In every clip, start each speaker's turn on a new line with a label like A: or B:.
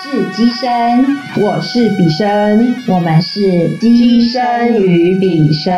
A: 是机身，
B: 我是比生，
A: 我们是机身与比生。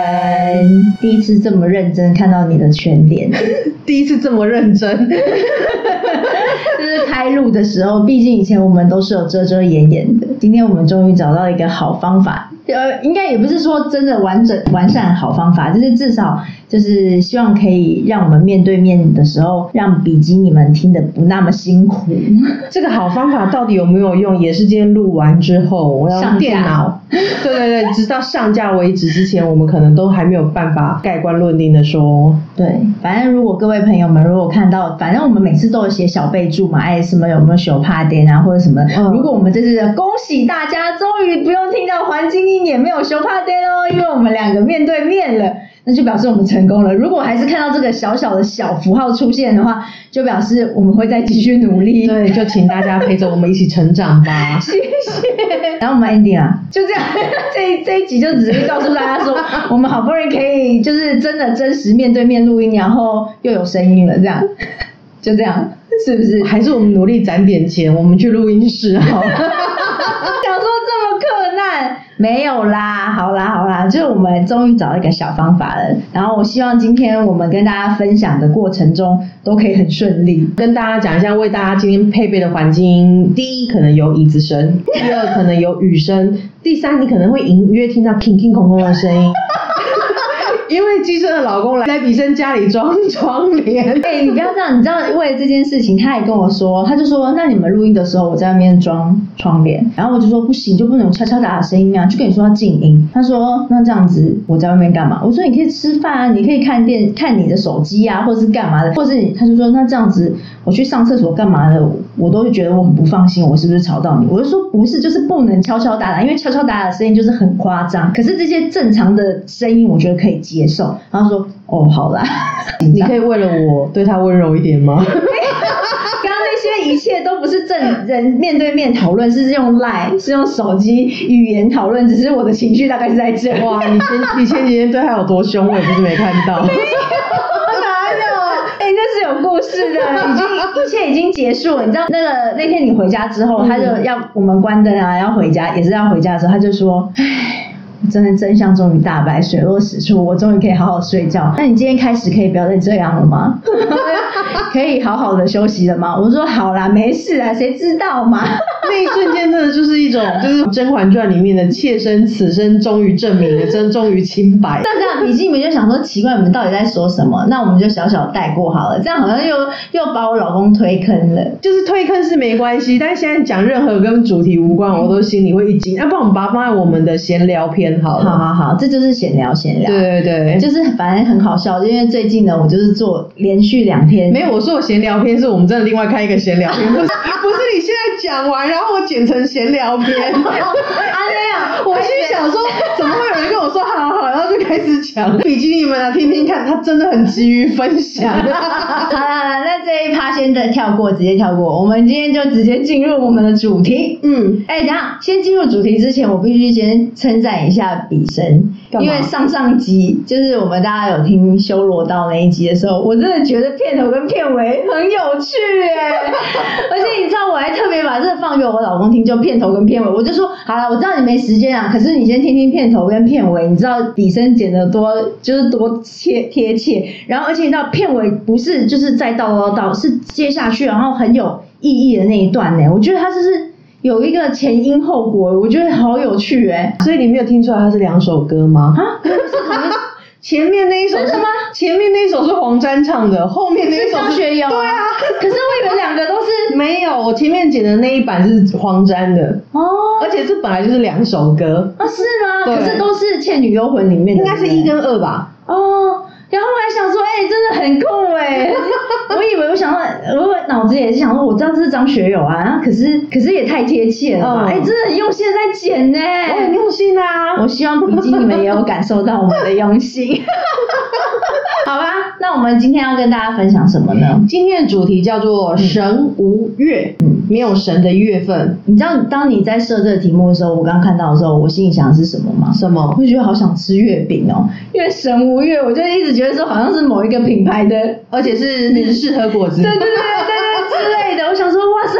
A: 第一次这么认真看到你的全脸，
B: 第一次这么认真，
A: 就是开录的时候，毕竟以前我们都是有遮遮掩掩的，今天我们终于找到一个好方法。呃，应该也不是说真的完整完善好方法，就是至少就是希望可以让我们面对面的时候，让比基尼们听得不那么辛苦。
B: 这个好方法到底有没有用，也是今天录完之后，我要
A: 上
B: 电脑，对对对，直到上架为止之前，我们可能都还没有办法盖棺论定的说，
A: 对，反正如果各位朋友们如果看到，反正我们每次都有写小备注嘛，哎，什么有没有手帕点啊，或者什么。
B: 嗯
A: 如果我们这次恭喜大家，终于不用听到环境音也没有修帕点哦，因为我们两个面对面了。那就表示我们成功了。如果还是看到这个小小的小符号出现的话，就表示我们会再继续努力。
B: 对，就请大家陪着我们一起成长吧。
A: 谢谢。然后我们 ending 啊，就这样，这一这一集就只是告诉大家说，我们好不容易可以就是真的真实面对面录音，然后又有声音了，这样，就这样，是不是？
B: 还是我们努力攒点钱，我们去录音室好了。
A: 没有啦，好啦好啦，就是我们终于找到一个小方法了。然后我希望今天我们跟大家分享的过程中都可以很顺利。
B: 跟大家讲一下，为大家今天配备的环境：第一，可能有椅子声；第二，可能有雨声；第三，你可能会隐约听到 king king 空空的声音。因为机生的老公来在比生家里装窗帘，
A: 哎、你不要这样，你知道为了这件事情，他也跟我说，他就说，那你们录音的时候，我在外面装窗帘，然后我就说不行，就不能有敲敲打打声音啊，就跟你说要静音。他说那这样子我在外面干嘛？我说你可以吃饭啊，你可以看电看你的手机啊，或者是干嘛的，或是你他就说那这样子我去上厕所干嘛的，我都会觉得我很不放心，我是不是吵到你？我就说不是，就是不能敲敲打打，因为敲敲打打的声音就是很夸张，可是这些正常的声音我觉得可以接受。然后他说哦好啦，
B: 你可以为了我对他温柔一点吗？
A: 刚刚那些一切都不是正人面对面讨论，是用 Line，是用手机语言讨论，只是我的情绪大概是在这。
B: 哇，你前你前几天对他有多凶，我也不是没看到。
A: 哪有？哎、那是有故事的，已经一切已经结束了。你知道那个那天你回家之后，他就要我们关灯啊，要回家，也是要回家的时候，他就说，唉。真的真相终于大白，水落石出，我终于可以好好睡觉。那你今天开始可以不要再这样了吗？可以好好的休息了吗？我说好啦，没事啦，谁知道嘛？
B: 那一瞬间真的就是一种，就是《甄嬛传》里面的妾身此生终于证明了，真终于清白。
A: 那这样笔记你们就想说奇怪，你们到底在说什么？那我们就小小带过好了，这样好像又又把我老公推坑了。
B: 就是推坑是没关系，但是现在讲任何跟主题无关，我都心里会一惊。要不然我们把它放在我们的闲聊篇好了。
A: 好好好，这就是闲聊闲聊。
B: 对对对，
A: 就是反正很好笑，因为最近呢，我就是做连续两天，
B: 没有我说我闲聊篇是我们真的另外开一个闲聊篇，不是不是你现在讲完，然后我剪成闲聊篇。我心里想说，怎么会有人跟我说好好好，然后就开始讲比基尼们啊，听听看，他真的很急于分享。
A: 好啦，那这一趴先的跳过，直接跳过。我们今天就直接进入我们的主题。
B: 嗯，
A: 哎、等一下，先进入主题之前，我必须先称赞一下比
B: 神，
A: 因为上上集就是我们大家有听修罗道那一集的时候，我真的觉得片头跟片尾很有趣哎，而且你知道我还特别把这个放给我老公听，就片头跟片尾，我就说好了，我知道你没时间啊，可是你先听听片头跟片尾，你知道底声剪的多就是多贴贴切，然后而且你知道片尾不是就是再倒倒倒，是接下去然后很有意义的那一段呢，我觉得它就是。有一个前因后果，我觉得好有趣哎、
B: 所以你没有听出来它是两首歌吗？
A: 啊，不是同一
B: 前面那一首
A: 真的吗？
B: 前面那一首是黄沾唱的，后面那一
A: 是
B: 首
A: 张学友、
B: 对啊，
A: 可是我以为两个都是
B: 没有，我前面剪的那一版是黄沾的，
A: 哦。
B: 而且这本来就是两首歌，
A: 啊是吗？
B: 对。
A: 可是都是《倩女幽魂》里面的，
B: 应该是一跟二吧？
A: 哦。然后我还想说，哎、真的很酷哎！我以为我想说，我脑子也是想说，我知道这是张学友啊，然后可是可是也太贴切了吧？
B: 嗯
A: 哎、真的很用心在剪呢。
B: 我很用心啊。
A: 我希望笔记你们也有感受到我们的用心。好吧，那我们今天要跟大家分享什么呢？
B: 今天的主题叫做神无月。
A: 嗯，
B: 没有神的月份。
A: 你知道，当你在设这个题目的时候，我刚刚看到的时候，我心里想的是什么吗？
B: 什么？
A: 我就觉得好想吃月饼哦，因为神无月，我就一直觉得说好像是某一个品牌的，
B: 而且是日式和果子。
A: 对对对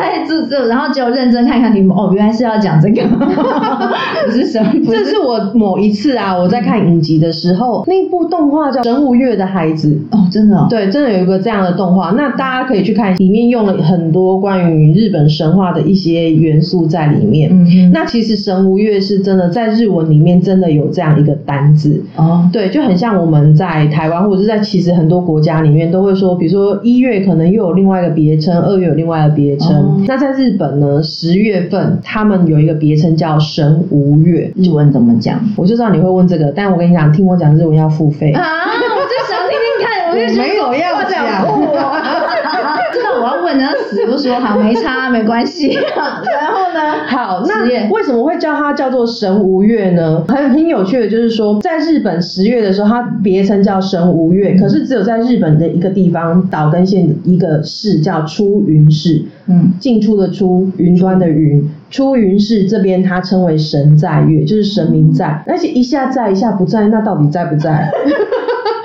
A: 想说，哇塞，这这，然后就认真看看题目，哦，原来是要讲这个，不是神，不
B: 这是我某一次啊，我在看影集的时候，那部动画叫《神无月的孩子》。
A: 哦，真的、哦，
B: 对，真的有一个这样的动画，那大家可以去看，里面用了很多关于日本神话的一些元素在里面。
A: 嗯哼
B: 那其实神无月是真的在日文里面真的有这样一个单字。
A: 哦，
B: 对，就很像我们在台湾或者是在其实很多国家里面都会说，比如说一月可能又有另外一个别称，二月有另外一个别称。
A: 哦
B: 那在日本呢，十月份他们有一个别称叫神无月。
A: 日文怎么讲？
B: 我就知道你会问这个，但我跟你讲，听我讲日文要付费。
A: 啊，我就想听听看，我就
B: 没有要讲
A: 好酷哦知道我要问的要死，不说好没差，没关系。然后呢？
B: 好，那为什么会叫它叫做神无月呢？很很有趣的就是说，在日本十月的时候，它别称叫神无月，可是只有在日本的一个地方岛根县的一个市叫出云市，
A: 嗯，
B: 进出的出，云端的云。出云市这边它称为神在月，就是神明在，而且一下在一下不在，那到底在不在？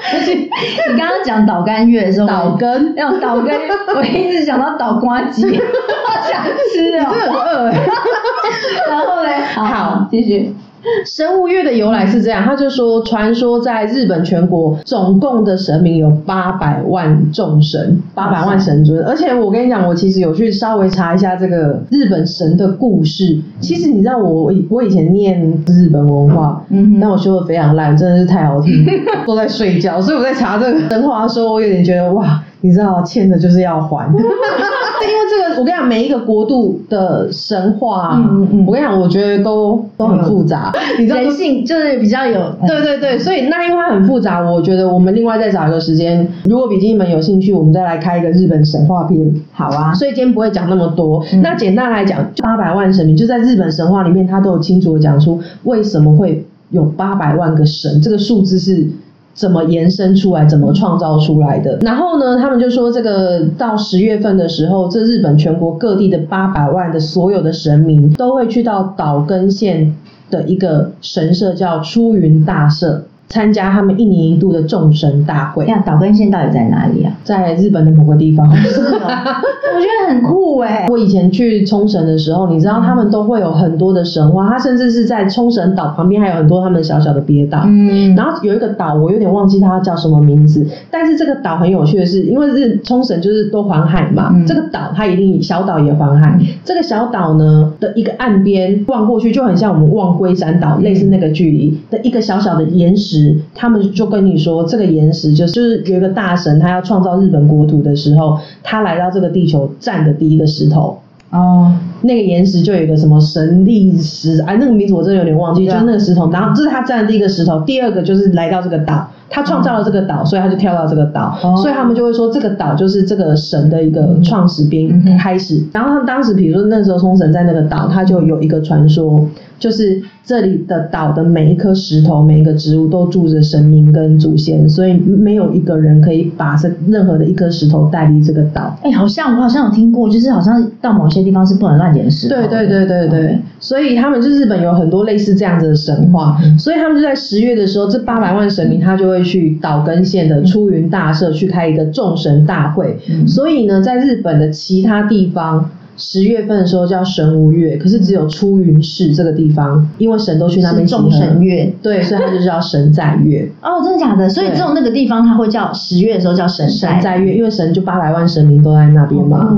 A: 你刚刚讲导干月的时候，
B: 导根
A: 要导根，我一直想到导瓜鸡，好想吃哦。
B: 很饿哎。
A: 然后嘞，
B: 好
A: 继续。
B: 神无月的由来是这样，他就说，传说在日本全国总共的神明有八百万众神，八百万神尊。而且我跟你讲，我其实有去稍微查一下这个日本神的故事。其实你知道我，我以前念日本文化，
A: 嗯
B: 但我修的非常烂，真的是太好听，都在睡觉。所以我在查这个神话的时候，我有点觉得哇，你知道欠的就是要还。我跟你讲，每一个国度的神话、啊，
A: 嗯嗯嗯
B: 我跟你讲，我觉得都都很复杂。你知道
A: 人性就是比较有，
B: 对对对，所以那因为它很复杂，我觉得我们另外再找一个时间，如果比基尼们有兴趣，我们再来开一个日本神话篇。
A: 好啊。
B: 所以今天不会讲那么多。
A: 嗯
B: 那简单来讲，八百万神明就在日本神话里面，它都有清楚的讲出为什么会有八百万个神，这个数字是。怎么延伸出来？怎么创造出来的？然后呢，他们就说，这个到十月份的时候，这日本全国各地的八百万的所有的神明都会去到岛根县的一个神社，叫出云大社，参加他们一年一度的众神大会
A: 哎，呀，岛根县到底在哪里啊？
B: 在日本的某个地方。
A: 是哦，我觉得很酷哎。
B: 我以前去冲绳的时候，你知道他们都会有很多的神话，他甚至是在冲绳岛旁边还有很多他们小小的别岛。
A: 嗯，
B: 然后有一个岛，我有点忘记它叫什么名字，但是这个岛很有趣的是，因为日冲绳就是都环海嘛，
A: 嗯
B: 这个岛它一定小岛也环海。这个小岛呢的一个岸边望过去，就很像我们望龟山岛类似那个距离的一个小小的岩石，他们就跟你说，这个岩石就是就是有一个大神，他要创造日本国土的时候，他来到这个地球站的第一个石头。
A: 哦，
B: 那个岩石就有一个什么神力石，哎，那个名字我真的有点忘记，就是那个石头。然后这是他站的第一个石头，第二个就是来到这个岛，他创造了这个岛，所以他就跳到这个岛，
A: 哦
B: 所以他们就会说这个岛就是这个神的一个创始边
A: 嗯哼
B: 开始。然后他们当时比如说那时候冲绳在那个岛，他就有一个传说，就是这里的岛的每一颗石头、每一个植物都住着神明跟祖先，所以没有一个人可以把这任何的一颗石头带离这个岛。
A: 哎，好像我好像有听过，就是好像到某些地方是不能乱
B: 对对对对对，所以他们就日本有很多类似这样子的神话，
A: 嗯。
B: 所以他们就在十月的时候，这八百万神明他就会去岛根县的出云大社去开一个众神大会。
A: 嗯。
B: 所以呢，在日本的其他地方。十月份的时候叫神无月，可是只有出云市这个地方，因为神都去那边
A: 是众神月。
B: 对，所以它就叫神在月。
A: 哦，真的假的？所以
B: 对
A: 只有那个地方它会叫十月的时候叫神
B: 神在月，因为神就八百万神明都在那边嘛。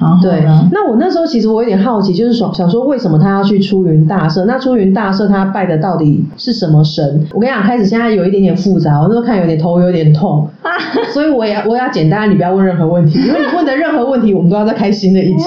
A: 哦。
B: 对，那我那时候其实我有点好奇，就是说想说为什么他要去出云大社？那出云大社他拜的到底是什么神？我跟你讲，开始现在有一点点复杂，我那时候看有点头有点痛，啊 所以我也我也要简单，你不要问任何问题，因为你问的任何问题，我们都要再开新的一集。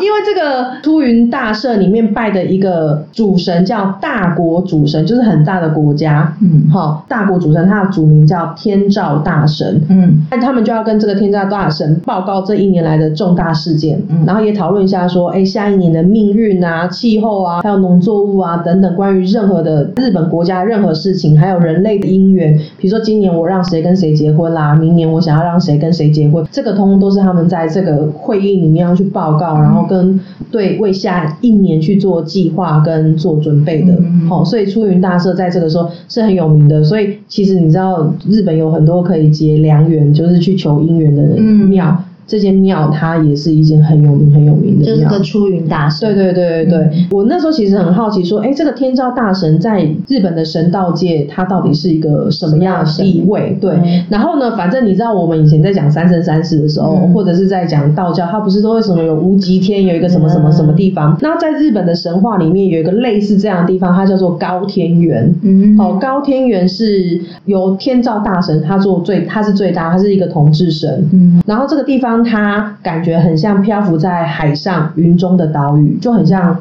B: 因为这个出云大社里面拜的一个主神叫大国主神，就是很大的国家。
A: 嗯
B: 好，大国主神他的主名叫天照大神。
A: 嗯
B: 那他们就要跟这个天照大神报告这一年来的重大事件，
A: 嗯
B: 然后也讨论一下说，哎，下一年的命运啊、气候啊，还有农作物啊等等，关于任何的日本国家任何事情，还有人类的姻缘，比如说今年我让谁跟谁结婚啦，明年我想要让谁跟谁结婚，这个通通都是他们在这个会议里面要去报告，然后跟对为下一年去做计划跟做准备的。
A: 嗯
B: 好、所以出云大社在这个时候是很有名的。所以其实你知道，日本有很多可以结良缘，就是去求姻缘的
A: 嗯
B: 庙。这间庙它也是一间很有名很有名的庙，
A: 就是个出云大神。
B: 对对对对对，
A: 嗯
B: 我那时候其实很好奇，说，哎，这个天照大神在日本的神道界，他到底是一个什么样的地位？对，
A: 嗯
B: 然后呢，反正你知道，我们以前在讲三生三世的时候，
A: 嗯
B: 或者是在讲道教，它不是都会什么有无极天，有一个什么什么什么地方？那在日本的神话里面，有一个类似这样的地方，它叫做高天原。
A: 嗯，
B: 哦，高天原是由天照大神他做最，他是最大，他是一个统治神。
A: 嗯
B: 然后这个地方它感觉很像漂浮在海上云中的岛屿，就很像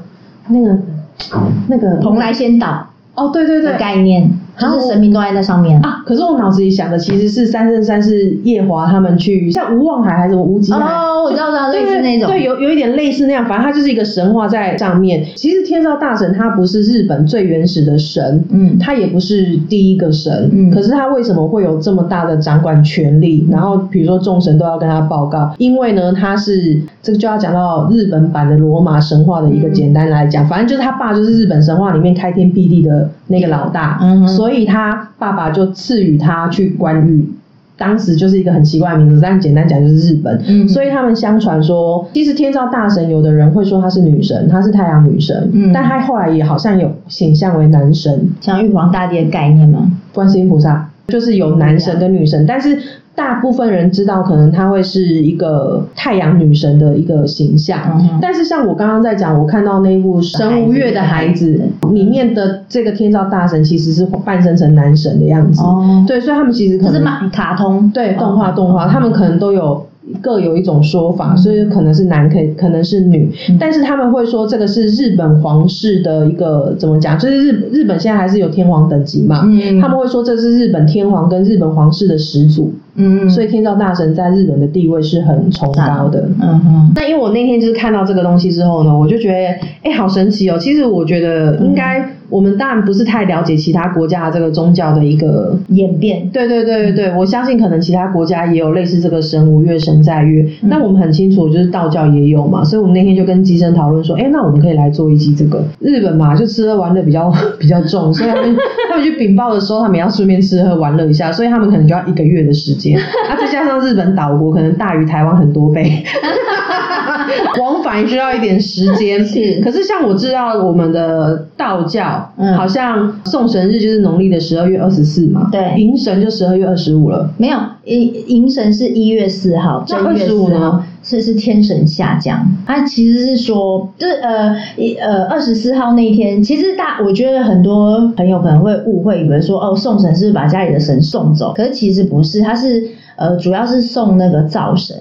B: 那个那个
A: 蓬莱仙岛
B: 哦，对对对。
A: 概念，就是神明都在那上面。
B: 啊。可是我脑子里想的其实是三圣三世夜华他们去，像无望海还是什么无极海。
A: 哦，我知道，知道，类似那种。
B: 对，有有一点类似那样，反正它就是一个神话在上面。其实天照大神他不是日本最原始的神，
A: 嗯
B: 他也不是第一个神，
A: 嗯
B: 可是他为什么会有这么大的掌管权力？然后比如说众神都要跟他报告，因为呢他是这个就要讲到日本版的罗马神话的一个
A: 嗯
B: 简单来讲，反正就是他爸就是日本神话里面开天辟地的那个老大，
A: 嗯
B: 所以他爸爸就赐予他去关羽。当时就是一个很奇怪的名字，但简单讲就是日本。
A: 嗯
B: 所以他们相传说，其实天照大神，有的人会说她是女神，她是太阳女神，
A: 嗯
B: 但她后来也好像有显象为男神。
A: 像玉皇大帝的概念吗？
B: 观世音菩萨就是有男神跟女神，但是大部分人知道可能她会是一个太阳女神的一个形象。
A: 嗯
B: 但是像我刚刚在讲，我看到那部《神无月的孩子》里面的这个天照大神其实是半身成男神的样子。
A: 哦，
B: 对，所以他们其实可能
A: 是马卡通，
B: 对动画
A: 哦
B: 动画，他们可能都有各有一种说法，
A: 嗯。
B: 所以可能是男，可以可能是女，
A: 嗯。
B: 但是他们会说这个是日本皇室的一个怎么讲，就是日日本现在还是有天皇等级嘛，
A: 嗯。
B: 他们会说这是日本天皇跟日本皇室的始祖，
A: 嗯，
B: 所以天照大神在日本的地位是很崇高的。
A: 嗯哼，
B: 那因为我那天就是看到这个东西之后呢，我就觉得，哎、好神奇哦！其实我觉得应该，我们当然不是太了解其他国家的这个宗教的一个
A: 演变，
B: 对对对对对，我相信可能其他国家也有类似这个神无月神在月，
A: 嗯
B: 那我们很清楚，就是道教也有嘛，所以我们那天就跟机生讨论说，哎，那我们可以来做一集这个。日本嘛，就吃喝玩乐比较 比较重，所以他们 他们去禀报的时候，他们也要顺便吃喝玩乐一下，所以他们可能就要一个月的时间，啊，再加上日本岛国可能大于台湾很多倍。往返需要一点时间，
A: 是
B: 可是像我知道我们的道教，
A: 嗯。
B: 好像送神日就是农历的十二月二十四嘛，
A: 对。
B: 迎神就十二月二十五了。
A: 没有迎迎神是一月四号，
B: 那
A: 正月
B: 25
A: 四号。
B: 呢？
A: 是是天神下降。它其实是说，就是呃一呃二十四号那一天，其实大我觉得很多朋友可能会误会，以为说哦送神是是把家里的神送走，可是其实不是，它是呃主要是送那个灶神。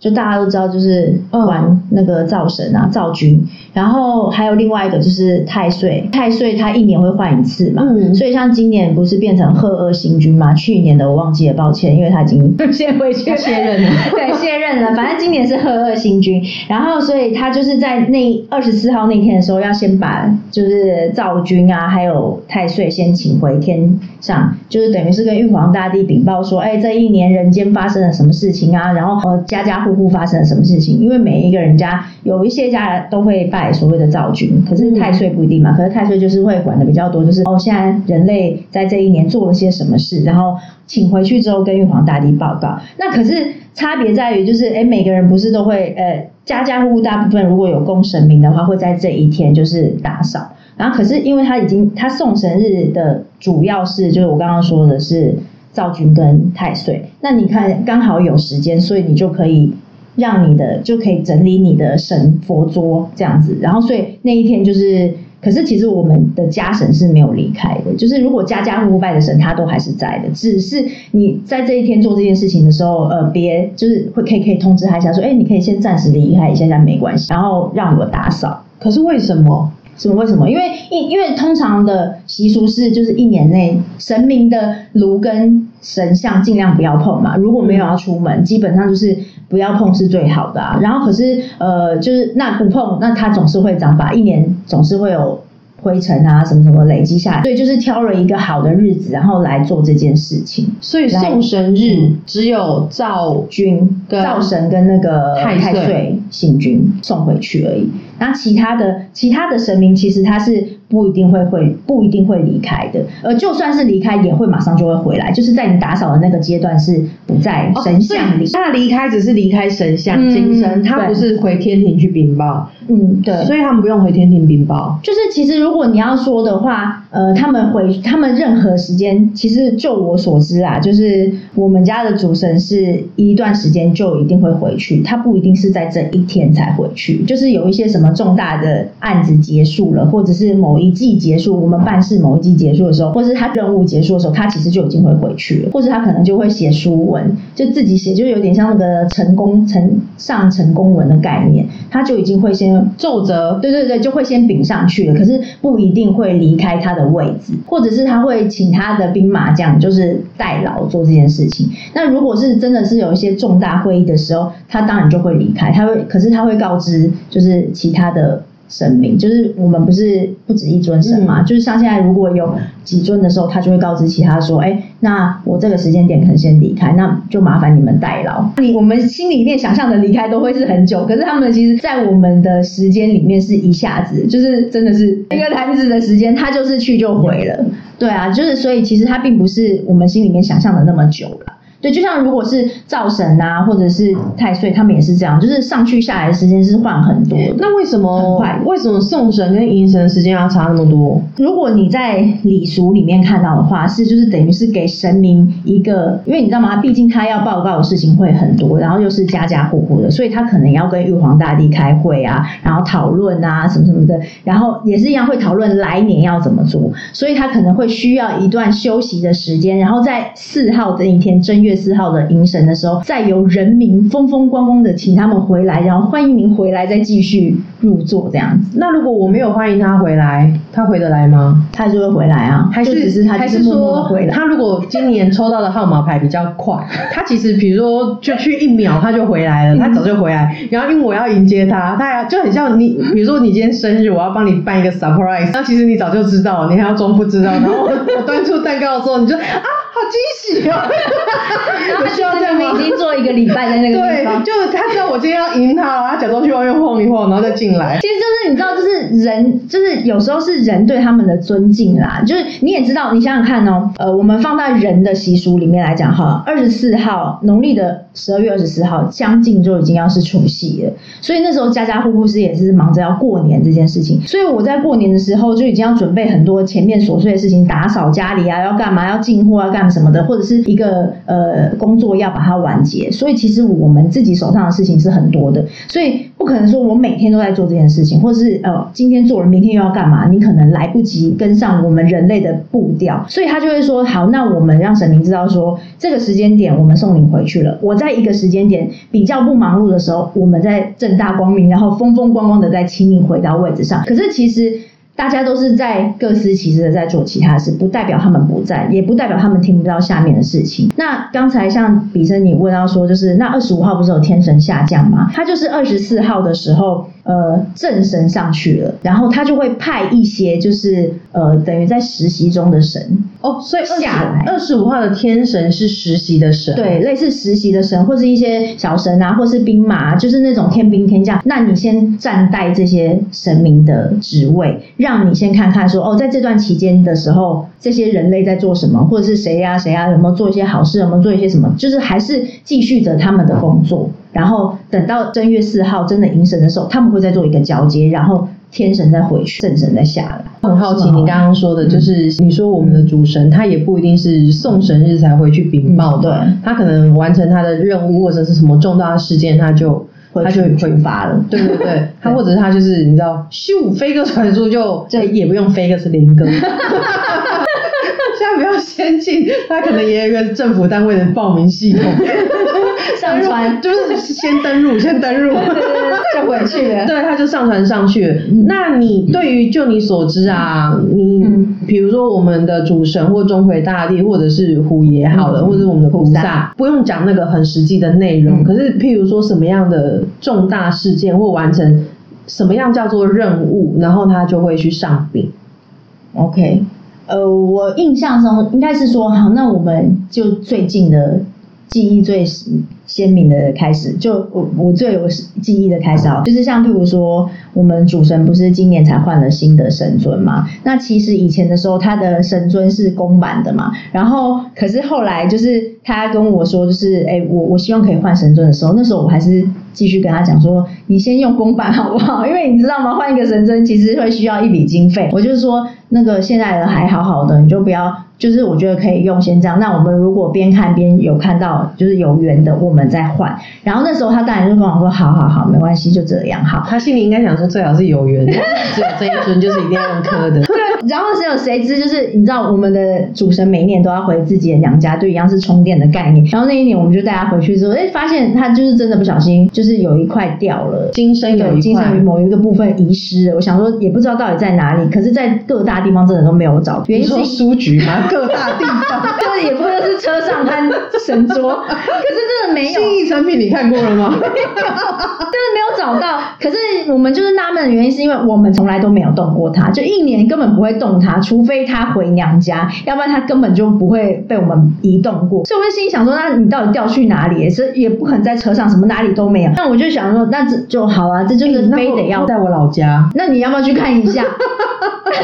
A: 就大家都知道，就是
B: 嗯。
A: 玩那个灶神啊、灶君，然后还有另外一个就是太岁，太岁它一年会换一次嘛，
B: 嗯
A: 所以像今年不是变成赫二星君嘛？去年的我忘记了，抱歉，因为他已经 先回去
B: 他卸任了
A: 对，卸任了。反正今年是赫二星君，然后所以他就是在那二十四号那天的时候，要先把就是赵君啊，还有太岁先请回天上，就是等于是跟玉皇大帝禀报说，哎，这一年人间发生了什么事情啊？然后呃，家家户户发生了什么事情？因为每一个人家有一些家都会拜所谓的灶君，可是太岁不一定嘛。可是太岁就是会管的比较多，就是哦，现在人类在这一年做了些什么事，然后请回去之后跟玉皇大帝报告。那可是差别在于，就是哎，每个人不是都会呃，家家户户大部分如果有供神明的话，会在这一天就是打扫。然后可是因为他已经他送神日的主要是就是我刚刚说的是灶君跟太岁，那你看刚好有时间，所以你就可以让你的就可以整理你的神佛桌这样子，然后所以那一天就是。可是其实我们的家神是没有离开的，就是如果家家户户拜的神，他都还是在的，只是你在这一天做这件事情的时候，呃，别就是会可以可以通知他一下，说，哎，你可以先暂时离开一下，没关系，然后让我打扫。
B: 可是为什么？
A: 什么？为什么？因为因因为通常的习俗是，就是一年内神明的炉跟神像尽量不要碰嘛。如果没有要出门，基本上就是不要碰是最好的啊。然后可是呃，就是那不碰，那它总是会长吧，一年总是会有灰尘啊什么什么累积下来，所以就是挑了一个好的日子，然后来做这件事情。
B: 所以送神日只有灶
A: 君、
B: 跟
A: 灶神跟那个
B: 太岁
A: 岁信君送回去而已。那其他的其他的神明其实他是不一定会会不一定会离开的，而就算是离开，也会马上就会回来，就是在你打扫的那个阶段是不在神像里。
B: 他离开只是离开神像
A: 嗯
B: 精神，他不是回天庭去禀报，
A: 嗯，对。
B: 所以他们不用回天庭禀报。
A: 就是其实如果你要说的话，呃，他们回他们任何时间，其实就我所知啊，就是我们家的主神是一段时间就一定会回去，他不一定是在这一一天才回去，就是有一些什么重大的案子结束了，或者是某一季结束，我们办事某一季结束的时候，或是他任务结束的时候，他其实就已经会回去了，或者他可能就会写书文，就自己写，就有点像那个成功成上成功文的概念，他就已经会先
B: 奏折
A: 对对对，就会先禀上去了，可是不一定会离开他的位置，或者是他会请他的兵马将就是代劳做这件事情。那如果是真的是有一些重大会议的时候，他当然就会离开，他会，可是他会告知就是其他的。神明就是我们不是不止一尊神嘛，
B: 嗯
A: 就是像现在如果有几尊的时候，他就会告知其他说，哎，那我这个时间点可能先离开，那就麻烦你们代劳。你我们心里面想象的离开都会是很久，可是他们其实，在我们的时间里面是一下子，就是真的是一个弹指的时间，他就是去就回了。对啊，就是所以其实他并不是我们心里面想象的那么久了。对，就像如果是灶神啊，或者是太岁，他们也是这样，就是上去下来的时间是换很多的。
B: 那为什么
A: 快
B: 为什么送神跟迎神时间要差那么多？
A: 如果你在礼俗里面看到的话，是就是等于是给神明一个，因为你知道吗？毕竟他要报告的事情会很多，然后又是家家户户的，所以他可能要跟玉皇大帝开会啊，然后讨论啊什么什么的，然后也是一样会讨论来年要怎么做，所以他可能会需要一段休息的时间，然后在四号这一天正月四号的迎神的时候，再由人民风风光光的请他们回来，然后欢迎您回来，再继续入座这样子。
B: 那如果我没有欢迎他回来，他回得来吗？
A: 他就会回来啊，
B: 还
A: 是只是他
B: 还
A: 是
B: 说
A: 回来。
B: 他如果今年抽到的号码牌比较快，他其实比如说就去一秒他就回来了，他早就回来。然后因为我要迎接他，他呀就很像你，比如说你今天生日，我要帮你办一个 surprise，那其实你早就知道，你还要装不知道。然后我我端出蛋糕的时候，你就啊好惊喜哦，有需要这样吗
A: 已？经做一个礼拜在那个地
B: 对，
A: 方。
B: 就他知道我今天要赢他了，他假装去外面晃一晃，然后再进来。
A: 其实就是你知道，就是人，就是有时候是人对他们的尊敬啦。就是你也知道，你想想看哦，呃，我们放在人的习俗里面来讲哈，二十四号农历的十二月二十四号将近就已经要是除夕了，所以那时候家家户户是也是忙着要过年这件事情。所以我在过年的时候就已经要准备很多前面琐碎的事情，打扫家里啊，要干嘛，要进货啊，干干什么的，或者是一个呃工作要把它完结。所以其实我们自己手上的事情是很多的，所以不可能说我每天都在做这件事情，或者是呃今天做了，明天又要干嘛？你可能来不及跟上我们人类的步调，所以他就会说好，那我们让神明知道说这个时间点我们送你回去了。我在一个时间点比较不忙碌的时候，我们在正大光明，然后风风光光的再请你回到位置上。可是其实。大家都是在各司其职的在做其他事，不代表他们不在，也不代表他们听不到下面的事情。那刚才像比森你问到说，就是那二十五号不是有天神下降吗？他就是二十四号的时候，呃，正神上去了，然后他就会派一些就是呃，等于在实习中的神，
B: 哦，所以
A: 下来
B: 二十五号的天神是实习的神，
A: 对，类似实习的神，或是一些小神啊，或是兵马，就是那种天兵天将。那你先暂代这些神明的职位，让你先看看说，哦，在这段期间的时候，这些人类在做什么，或者是谁呀、谁呀、有没有做一些好事，有没有做一些什么，就是还是继续着他们的工作。然后等到正月四号真的迎神的时候，他们会再做一个交接，然后天神再回去，正神再下来。
B: 很好奇，你刚刚说的，就是你说我们的主神，他也不一定是送神日才回去禀报的，
A: 嗯对。
B: 他可能完成他的任务或者是什么重大的事件，他就
A: 会
B: 他就
A: 去出发了。
B: 对对 对，他或者是他就是你知道，咻飞鸽传书就这也不用飞鸽是零个。现在比较先进，他可能也有一个政府单位的报名系统，
A: 上传。
B: 就是先登录，先登录，
A: 就回去。了。
B: 对，他就上传上去。了。那你对于就你所知啊，你
A: 嗯
B: 比如说我们的主神或钟馗大帝，或者是虎爷好了，
A: 嗯。
B: 或者是我们的菩
A: 菩萨。
B: 萨，不用讲那个很实际的内容，
A: 嗯。
B: 可是譬如说什么样的重大事件或完成什么样叫做任务，然后他就会去上禀。
A: OK，呃，我印象中应该是说，好，那我们就最近的记忆最鲜明的开始，就我我最有记忆的开始啊，就是像譬如说，我们主神不是今年才换了新的神尊嘛？那其实以前的时候，他的神尊是公版的嘛，然后可是后来就是他跟我说，就是哎，我我希望可以换神尊的时候，那时候我还是继续跟他讲说，你先用公版好不好？因为你知道吗？换一个神尊其实会需要一笔经费，我就是说那个现在的还好好的，你就不要。就是我觉得可以用先这样，那我们如果边看边有看到就是有缘的，我们再换。然后那时候他当然就跟我说：“好好好，没关系，就这样好。”
B: 他心里应该想说：“最好是有缘，只有这一尊就是一定要用磕的。”
A: 对。然后只有谁知，就是你知道我们的主神每一年都要回自己的娘家，就一样是充电的概念。然后那一年我们就带他回去之后，哎，发现他就是真的不小心，就是有一块掉了，
B: 今生有
A: 今生于某一个部分遗失了。我想说也不知道到底在哪里，可是在各大地方真的都没有找。
B: 原因是书局吗？各大地方。
A: 就是也不会是车上和神桌，可是真的没有。
B: 新意产品你看过了吗？
A: 就是没有找到。可是我们就是纳闷的原因，是因为我们从来都没有动过它，就一年根本不会动它，除非它回娘家，要不然它根本就不会被我们移动过。所以我就心里想说，那你到底掉去哪里？是也不可能在车上，什么哪里都没有。那我就想说，那这就好啊，这就是非得要
B: 在我老家。
A: 那你要不要去看一下？我不知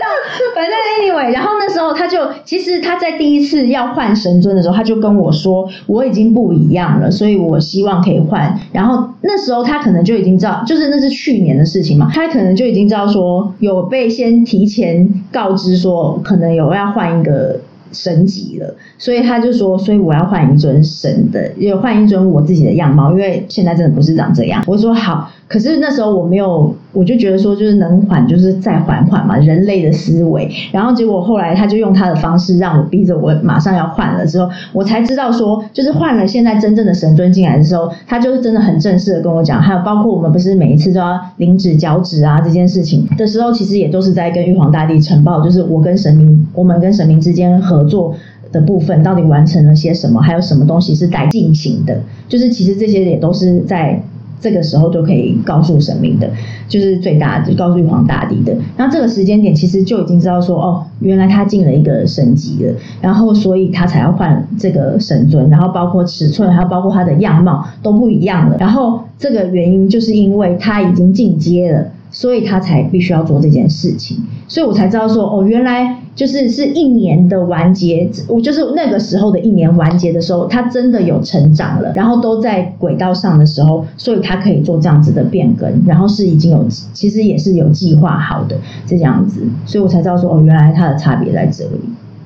A: 道，反正 anyway，然后那时候他就其实。他在第一次要换神尊的时候，他就跟我说我已经不一样了，所以我希望可以换。然后那时候他可能就已经知道，就是那是去年的事情嘛，他可能就已经知道说有被先提前告知说可能有要换一个。神级了，所以他就说，所以我要换一尊神的，也换一尊我自己的样貌，因为现在真的不是长这样。我说好，可是那时候我没有，我就觉得说，就是能缓就是再缓缓嘛，人类的思维。然后结果后来他就用他的方式让我逼着我马上要换了，之后我才知道说，就是换了现在真正的神尊进来的时候，他就是真的很正式的跟我讲，还有包括我们不是每一次都要领旨交旨啊这件事情的时候，其实也都是在跟玉皇大帝呈报，就是我跟神明，我们跟神明之间。合作的部分到底完成了些什么？还有什么东西是待进行的？就是其实这些也都是在这个时候就可以告诉神明的，就是最大就告诉玉皇大帝的。那这个时间点其实就已经知道说，哦，原来他进了一个神级了，然后所以他才要换这个神尊，然后包括尺寸，还有包括他的样貌都不一样了。然后这个原因就是因为他已经进阶了。所以他才必须要做这件事情，所以我才知道说，哦，原来就是是一年的完结，我就是那个时候的一年完结的时候，他真的有成长了，然后都在轨道上的时候，所以他可以做这样子的变更，然后是已经有，其实也是有计划好的这样子，所以我才知道说，哦，原来它的差别在这里。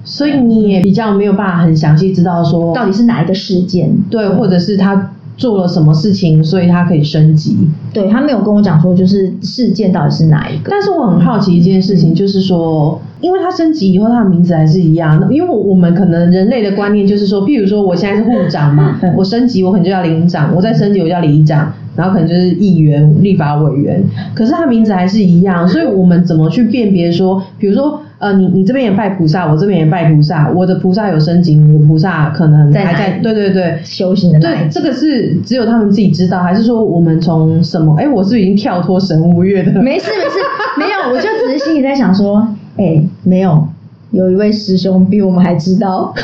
B: 所以你也比较没有办法很详细知道说，
A: 到底是哪一个事件，
B: 对，或者是他。做了什么事情，所以他可以升级？
A: 对他没有跟我讲说，就是事件到底是哪一个。
B: 但是我很好奇一件事情，就是说，因为他升级以后，他的名字还是一样。因为我们可能人类的观念就是说，譬如说我现在是护长嘛，我升级我可能就叫领长，我再升级我叫里长，然后可能就是议员、立法委员。可是他名字还是一样，所以我们怎么去辨别说，比如说？呃，你你这边也拜菩萨，我这边也拜菩萨，我的菩萨有升级，你的菩萨可能还在，对对对，
A: 修行的。
B: 对，这个是只有他们自己知道，还是说我们从什么？哎，我是已经跳脱神无月的。
A: 没事没事，没有，我就只是心里在想说，哎，没有，有一位师兄比我们还知道。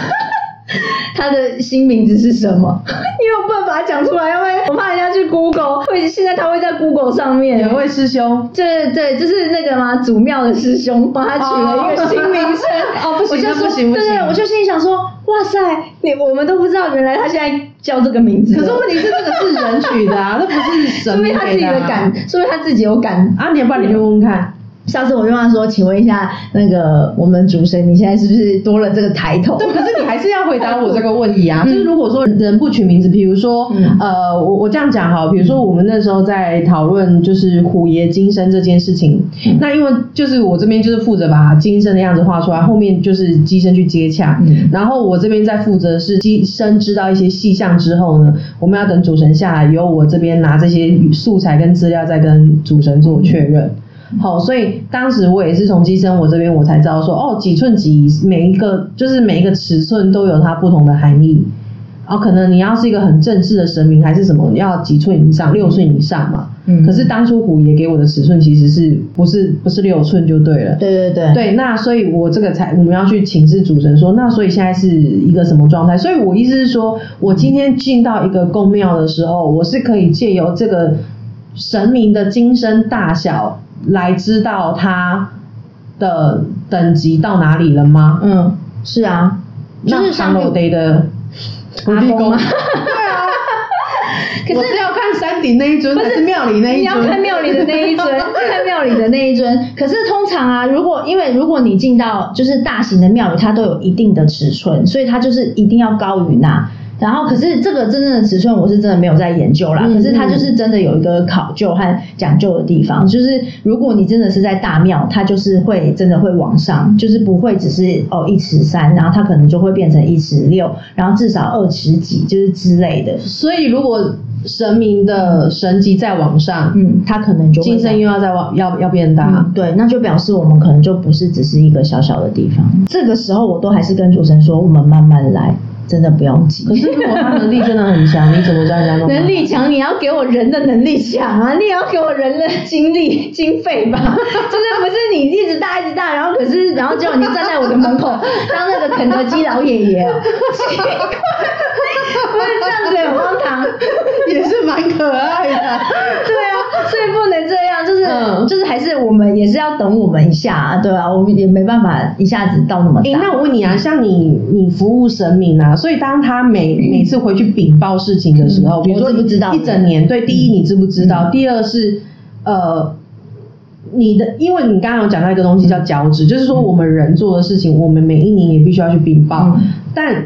A: 他的新名字是什么？因为我不能把它讲出来，因为 我怕人家去 Google，会现在他会在 Google 上面。
B: 有位师兄，
A: 对对，就是那个嘛，祖庙的师兄帮他取了一个新名称。
B: 哦，不行不行不行！
A: 对对，我就心里想说，哇塞，你我们都不知道，原来他现在叫这个名字。
B: 可是问题是，这个是人取的啊，那不是神 明
A: 他自己的感，说明他自己有感。
B: 啊，你要不然你去问问看。
A: 下次我就问他说：“请问一下，那个我们主神，你现在是不是多了这个抬头？”
B: 对，可是你还是要回答我这个问题啊。就是如果说人不取名字，比如说，呃，我我这样讲哈，比如说我们那时候在讨论就是虎爷金身这件事情，那因为就是我这边就是负责把金身的样子画出来，后面就是机身去接洽，然后我这边在负责是机身知道一些细项之后呢，我们要等主神下来，由我这边拿这些素材跟资料再跟主神做确认。好，所以当时我也是从机身我这边我才知道说，哦，几寸几每一个就是每一个尺寸都有它不同的含义。哦，可能你要是一个很正式的神明还是什么，要几寸以上，六寸以上嘛。
A: 嗯
B: 可是当初虎爷给我的尺寸其实是不是不是六寸就对了。
A: 对对对，
B: 对，那所以我这个才我们要去请示主神说，那所以现在是一个什么状态？所以我意思是说，我今天进到一个宫庙的时候，我是可以借由这个神明的金身大小来知道它的等级到哪里了吗？
A: 嗯，是啊，就是
B: 那
A: 像
B: 唐楼 day 的土地公，
A: 阿公吗
B: 对啊，
A: 可是
B: 要看山顶那一尊，还是庙里那一尊
A: 你要？看庙里的那一尊，看庙里的那一尊。可是通常啊，如果因为如果你进到就是大型的庙宇，它都有一定的尺寸，所以它就是一定要高于那。然后，可是这个真正的尺寸，我是真的没有在研究啦。
B: 嗯
A: 可是它就是真的有一个考究和讲究的地方，就是如果你真的是在大庙，它就是会真的会往上，就是不会只是哦一尺三，然后它可能就会变成一尺六，然后至少二尺几，就是之类的。
B: 所以如果神明的神级再往上，
A: 嗯，它可能就会
B: 金身又要再往要要变大。
A: 嗯，对，那就表示我们可能就不是只是一个小小的地方。这个时候我都还是跟主神说，我们慢慢来，真的不要急。
B: 可是如果他能力真的很强，你怎么教人家弄？
A: 能力强，你要给我人的能力强啊，你也要给我人的精力 经费吧，就是不是你一直大一直大，然后可是然后结果你站在我的门口当那个肯德基老爷爷哦，奇怪，不是这样子很荒唐。
B: 也是蛮可爱的。
A: 对啊，所以不能这样，就是、
B: 嗯
A: 就是还是我们也是要等我们一下、啊，对啊，我们也没办法一下子到那么大。
B: 哎、那我问你啊，像你你服务神明啊，所以当他每每次回去禀报事情的时候，
A: 嗯
B: 比如说
A: 不知道
B: 一整年，对，第一你知不知道？第二是呃。你的，因为你刚刚有讲到一个东西叫交织，就是说我们人做的事情，我们每一年也必须要去禀报。
A: 嗯
B: 但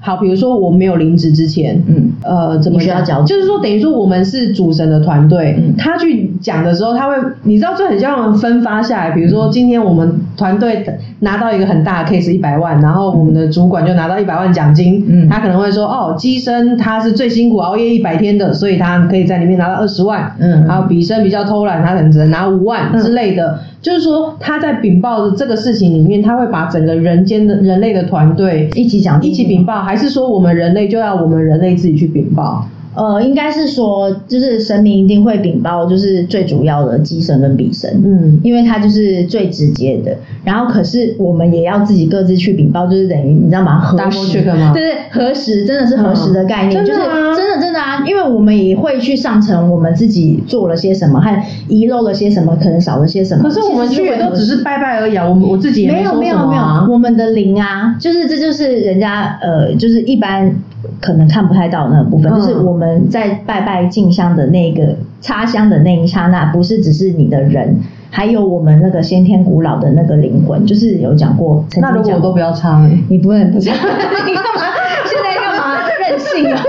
B: 好，比如说我没有离职之前，
A: 嗯。
B: 呃，怎么
A: 需要
B: 就是说，等于说我们是主神的团队，
A: 嗯。
B: 他去讲的时候，他会，你知道，就很像分发下来。比如说，今天我们团队拿到一个很大的 case 一百万，然后我们的主管就拿到一百万奖金，
A: 嗯。
B: 他可能会说，哦，机身他是最辛苦熬夜一百天的，所以他可以在里面拿到二十万，
A: 嗯。
B: 然后笔生比较偷懒，他可能只能拿五万
A: 嗯。
B: 之类的。就是说，他在禀报的这个事情里面，他会把整个人间的人类的团队
A: 一起讲
B: 一起禀报，还是说我们人类就要我们人类自己去禀报？
A: 呃，应该是说，就是神明一定会禀报，就是最主要的机神跟比神，
B: 嗯
A: 因为它就是最直接的。然后可是我们也要自己各自去禀报，就是等于你知道吗？核实对对，核实真的是核实的概念，
B: 嗯
A: 就是
B: 真的
A: 真的啊，因为我们也会去上层，我们自己做了些什么，和遗漏了些什么，可能少了些什么。
B: 可是我们去也都只是拜拜而已啊，我们我自己也
A: 没有没有没有，。我们的灵啊，就是这就是人家呃，就是一般可能看不太到那个部分，
B: 嗯
A: 就是我们在拜拜进香的那个插香的那一刹那，不是只是你的人，还有我们那个先天古老的那个灵魂，就是有讲过，曾
B: 那如果我都不要插呢？
A: 你不能不插，你干嘛？现在干嘛任性啊？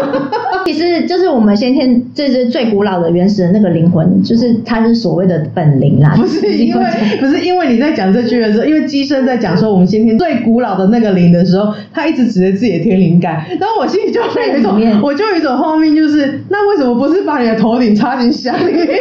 A: 其实就是我们先天，这是最古老的原始的那个灵魂，就是它是所谓的本灵啦。
B: 不是因为不是因为你在讲这句的时候，因为机身在讲说我们先天最古老的那个灵的时候，他一直指着自己的天灵盖，然后我心里就会有一种，我就有一种画面，就是那为什么不是把你的头顶插进香里面？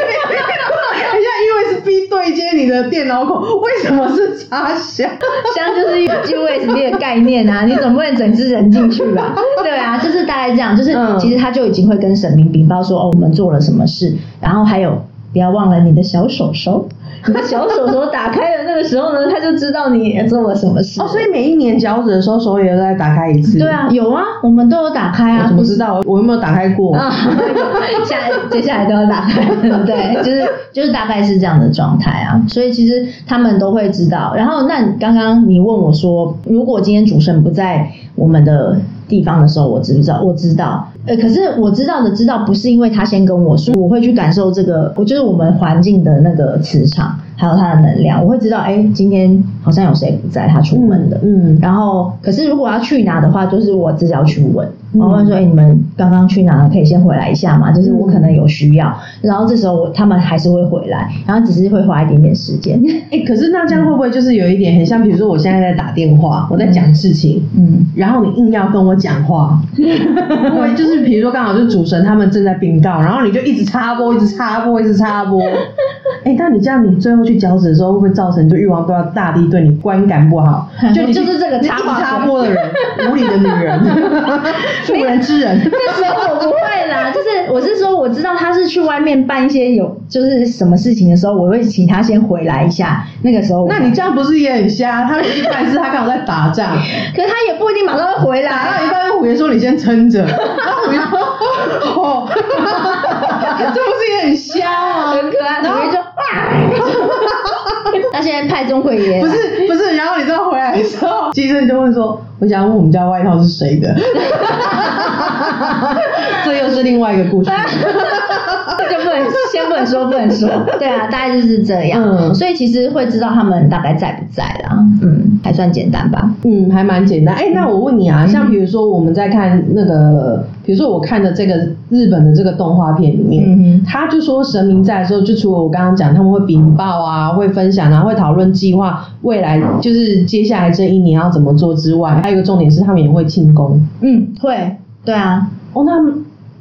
B: USB 对接你的电脑孔，为什么是插箱？
A: 箱就是一个 USB 的概念啊，你总不能整只人进去吧？对啊，就是大概这样，就是
B: 嗯
A: 其实他就已经会跟神明禀报说，哦，我们做了什么事，然后还有不要忘了你的小手手，你的小手手打开的那个时候呢，他就知道你做了什么事。
B: 哦，所以每一年脚趾的时候，手也都在打开一次。
A: 对啊，有啊，我们都有打开啊，
B: 我怎么知道？我有没有打开过？
A: 啊，下接下来都要打开，对，就是就是大概是这样的状态啊，所以其实他们都会知道。然后，那刚刚你问我说，如果今天主神不在我们的地方的时候，我知不知道？我知道，呃，可是我知道的知道不是因为他先跟我说，我会去感受这个，我就是我们环境的那个磁场，还有它的能量，我会知道，哎，今天好像有谁不在，他出门的，
B: 嗯，
A: 然后，可是如果要去哪的话，就是我自己要去问，
B: 嗯
A: 然后问说，哎、你们刚刚去哪了？可以先回来一下嘛？就是我可能有需要，然后这时候我他们还是会回来，然后只是会花一点点时间。
B: 哎、可是那这样会不会就是有一点很像，比如说我现在在打电话，我在讲事情，
A: 嗯，
B: 然后你硬要跟我讲话，会就是比如说刚好是主神他们正在禀告，然后你就一直插播，一直插播，一直插播，哎、那你这样，你最后去脚趾的时候，会不会造成就玉皇大大帝对你观感不好？就你
A: 就是这个插话
B: 你一插
A: 嘴
B: 播的人，无理的女人，妇人之人。
A: 这时候我不会啦，就是我是说，我知道他是去外面办一些有就是什么事情的时候，我会请他先回来一下。那个时候，
B: 那你这样不是也很瞎？他去办事，他刚好在打仗，
A: 可是他也不一定马上会回来
B: 打到一
A: 啊。
B: 半，虎爷说你先撑着，然后虎爷说哦，这不是也很瞎吗？
A: 很可爱，然后就 他现在派钟慧妍
B: 不是不是，然后你知道回来的时候，机生就问说，我想问我们家外套是谁的？这又是另外一个故事。
A: 先不能说不能说，对啊，大概就是这样。
B: 嗯
A: 所以其实会知道他们大概在不在啦，嗯，还算简单吧。
B: 嗯，还蛮简单。哎、那我问你啊，像比如说我们在看那个，比如说我看的这个日本的这个动画片里面，
A: 嗯
B: 他就说神明在的时候，就除了我刚刚讲他们会禀报啊，会分享啊，会讨论计划，未来就是接下来这一年要怎么做之外，还有一个重点是他们也会庆功。
A: 嗯，会，对啊。
B: 哦，那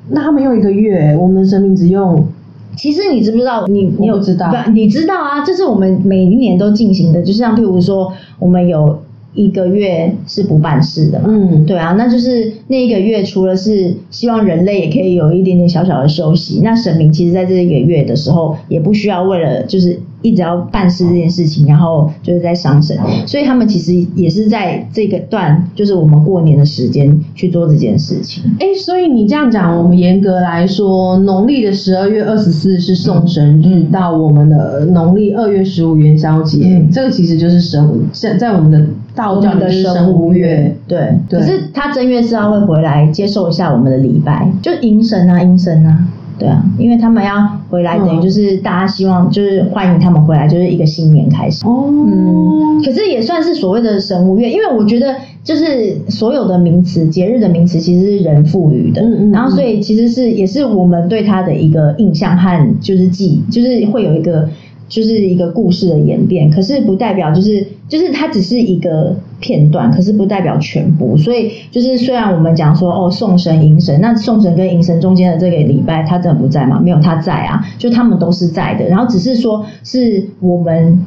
B: 那他们用一个月，我们的神明只用
A: 其实你知不知道？你你有
B: 知道
A: 不你知道啊？这是我们每一年都进行的，就像譬如说，我们有一个月是不办事的嘛。
B: 嗯，
A: 对啊，那就是那一个月，除了是希望人类也可以有一点点小小的休息，那神明其实在这一个月的时候，也不需要为了就是一直要办事这件事情，然后就是在伤神，所以他们其实也是在这个段，就是我们过年的时间去做这件事情。
B: 哎、所以你这样讲，我们严格来说，农历的十二月二十四是送神日，
A: 嗯。
B: 到我们的农历二月十五元宵节，
A: 嗯。
B: 这个其实就是神，在在我们的道教里就是神无月。，
A: 对，
B: 对。
A: 可是他正月四号会回来接受一下我们的礼拜，就迎神啊，迎神啊，对啊，因为他们要回来，
B: 嗯。
A: 等于就是大家希望就是欢迎他们回来，就是一个新年开始。
B: 哦，
A: 嗯，可是也算是所谓的神无月，因为我觉得就是所有的名词、节日的名词其实是人赋予的，
B: 嗯嗯嗯。
A: 然后所以其实是也是我们对他的一个印象和就是记，就是会有一个就是一个故事的演变，可是不代表就是就是它只是一个片段，可是不代表全部，所以就是虽然我们讲说哦送神迎神，那送神跟迎神中间的这个礼拜他真的不在吗？没有，他在啊，就他们都是在的，然后只是说是我们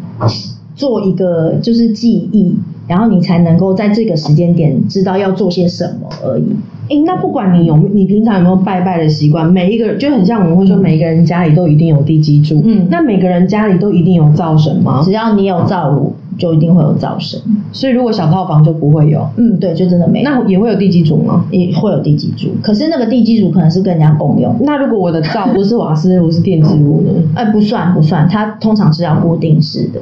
A: 做一个就是记忆，然后你才能够在这个时间点知道要做些什么而已。
B: 哎、那不管你有你平常有没有拜拜的习惯，每一个人就很像我们会说，每一个人家里都一定有地基柱，
A: 嗯
B: 那每个人家里都一定有灶神吗
A: 只？要你有灶炉，就一定会有灶神。
B: 所以如果小套房就不会有，
A: 嗯，对，就真的没有。
B: 那也会有地基主吗？
A: 也会有地基主，可是那个地基主可能是跟人家共用。
B: 那如果我的灶 不是瓦斯炉是电磁炉呢？
A: 哎，不算不算，它通常是要固定式的。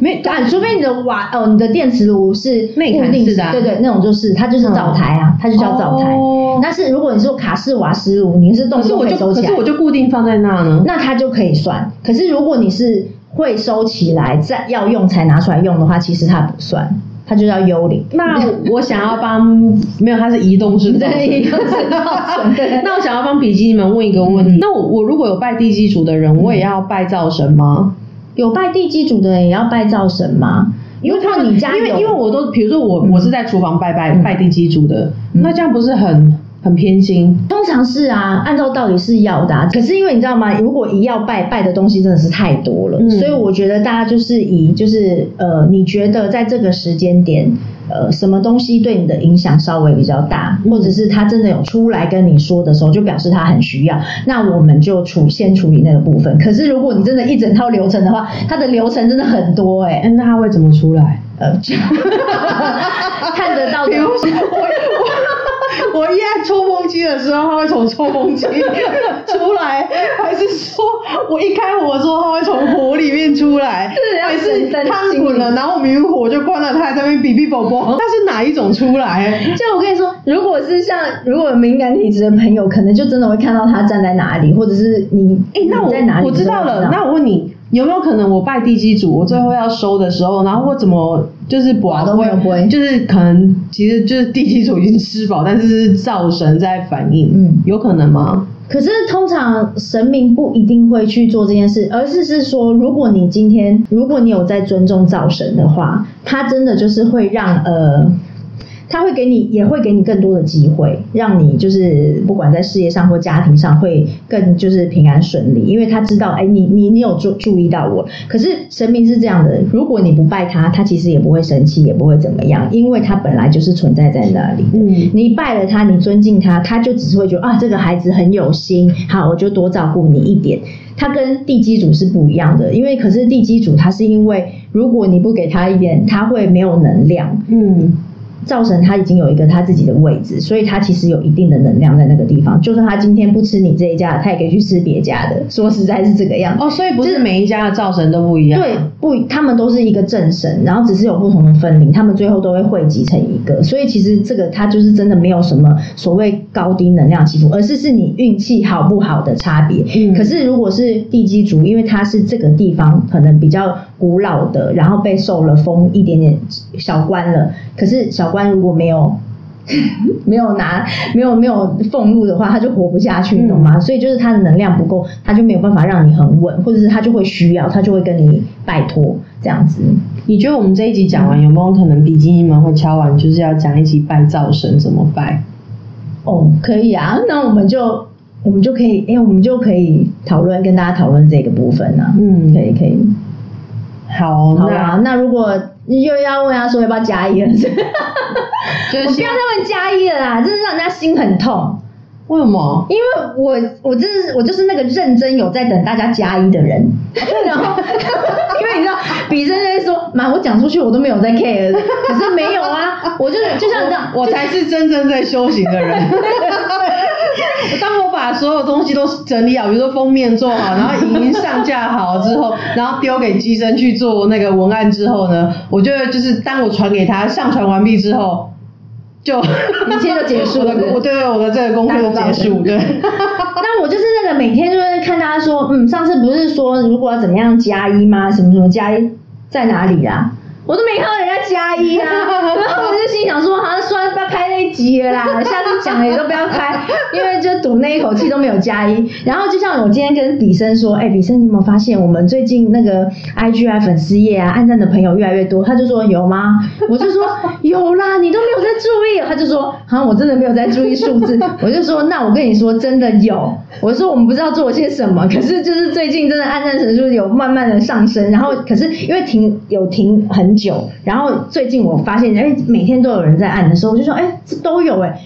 B: 没
A: 啊，除非你的瓦哦，你的电磁炉是
B: 内
A: 固定
B: 涵式的啊
A: 对对，那种就是它就是灶台啊，它就叫灶台。
B: 哦
A: 那是如果你说卡式瓦斯炉，你是动不动
B: 可是我就
A: 可以收起来，
B: 可是我就固定放在那呢。
A: 那它就可以算。可是如果你是会收起来再要用才拿出来用的话，其实它不算，它就叫幽灵。
B: 那我想要帮没有，它是移动式的。那我想要帮笔记们问一个问题，那我我如果有拜地基主的人，我也要拜灶神吗？
A: 有拜地基主的人也要拜灶神吗？
B: 因为他
A: 你家
B: 因为因为我都比如说我
A: 嗯
B: 我是在厨房拜拜
A: 嗯。
B: 拜地基主的，
A: 嗯。
B: 那这样不是很很偏心？
A: 通常是啊，按照道理是要的、啊，可是因为你知道吗？如果一要拜拜的东西真的是太多了，
B: 嗯
A: 所以我觉得大家就是以就是呃，你觉得在这个时间点，呃，什么东西对你的影响稍微比较大，
B: 嗯
A: 或者是他真的有出来跟你说的时候，就表示他很需要，那我们就处先处理那个部分。可是如果你真的一整套流程的话，它的流程真的很多哎、
B: 哎，那他会怎么出来？
A: 呃，就 看得到的
B: 比如说我一按抽风机的时候，它会从抽风机出来，还是说我一开火的时候，它会从火里面出来，
A: 是
B: 还是
A: 等灯
B: 汤滚了，然后明明火就关了，它还在那边哔哔啵啵，它是哪一种出来？
A: 就我跟你说，如果是像如果有敏感体质的朋友，可能就真的会看到他站在哪里，或者是你
B: 哎、那我
A: 在哪里，
B: 我知道了，那我问你。有没有可能我拜地基主，我最后要收的时候，然后我怎么就是把
A: 都没有杯
B: 就是可能其实就是地基主已经吃饱，但是是灶神在反应，
A: 嗯
B: 有可能吗？
A: 可是通常神明不一定会去做这件事，而是是说，如果你今天如果你有在尊重灶神的话，他真的就是会让呃。他会给你，也会给你更多的机会，让你就是不管在事业上或家庭上会更就是平安顺利，因为他知道，哎，你你你有注注意到我。可是神明是这样的，如果你不拜他，他其实也不会生气，也不会怎么样，因为他本来就是存在在那里。
B: 嗯
A: 你拜了他，你尊敬他，他就只是会觉得啊，这个孩子很有心，好，我就多照顾你一点。他跟地基主是不一样的，因为可是地基主他是因为，如果你不给他一点，他会没有能量。
B: 嗯，
A: 灶神他已经有一个他自己的位置，所以他其实有一定的能量在那个地方。就算他今天不吃你这一家，他也可以去吃别家的。说实在是这个样子。
B: 哦，所以不是每一家的灶神都不一样。
A: 对，不，他们都是一个正神，然后只是有不同的分灵，他们最后都会汇集成一个。所以其实这个他就是真的没有什么所谓高低能量起伏，而是是你运气好不好的差别。
B: 嗯
A: 可是如果是地基族，因为他是这个地方可能比较古老的，然后被受了封一点点小关了，可是小官如果没有。没有拿没有没有俸禄的话，他就活不下去，你懂吗？所以就是他的能量不够，他就没有办法让你很稳，或者是他就会需要，他就会跟你拜托这样子。
B: 你觉得我们这一集讲完，有没有可能比基尼们会敲完，就是要讲一集拜灶神怎么拜？
A: 哦，可以啊，那我们就我们就可以，哎、我们就可以讨论跟大家讨论这个部分啊。
B: 嗯
A: 可以可以，
B: 好，
A: 好啊。那如果又要问他说要不要加一了，
B: 就
A: 我不要再问加一了啦，真是让人家心很痛。
B: 为什么？
A: 因为我我真是我就是那个认真有在等大家加一的人，然后因为你知道，比生就会说，妈，我讲出去我都没有在 care，可是没有啊，我就是就像这样，
B: 我才是真正在修行的人。当我把所有东西都整理好，比如说封面做好，然后影音上架好之后，然后丢给机身去做那个文案之后呢，我就会就是当我传给他上传完毕之后，就
A: 一切就结束了
B: 我对我的这个工作就结束，对。
A: 那我就是那个每天就是看大家说，嗯，上次不是说如果要怎么样加一吗？什么什么加一在哪里啦？我都没看到人家加一啊，然后我就心想说，好像算了，不要开那一集了啦，下次讲了也都不要开，因为就赌那一口气都没有加一。然后就像我今天跟比生说，哎、比生，你有没有发现我们最近那个 IG 啊、粉丝页啊、暗赞的朋友越来越多？他就说有吗？我就说有啦，你都没有在注意。他就说，好像我真的没有在注意数字。我就说，那我跟你说，真的有。我说我们不知道做了些什么，可是就是最近真的暗赞人数有慢慢的上升，然后可是因为停有停很久，然后最近我发现，哎，每天都有人在按的时候，我就说，哎，这都有哎。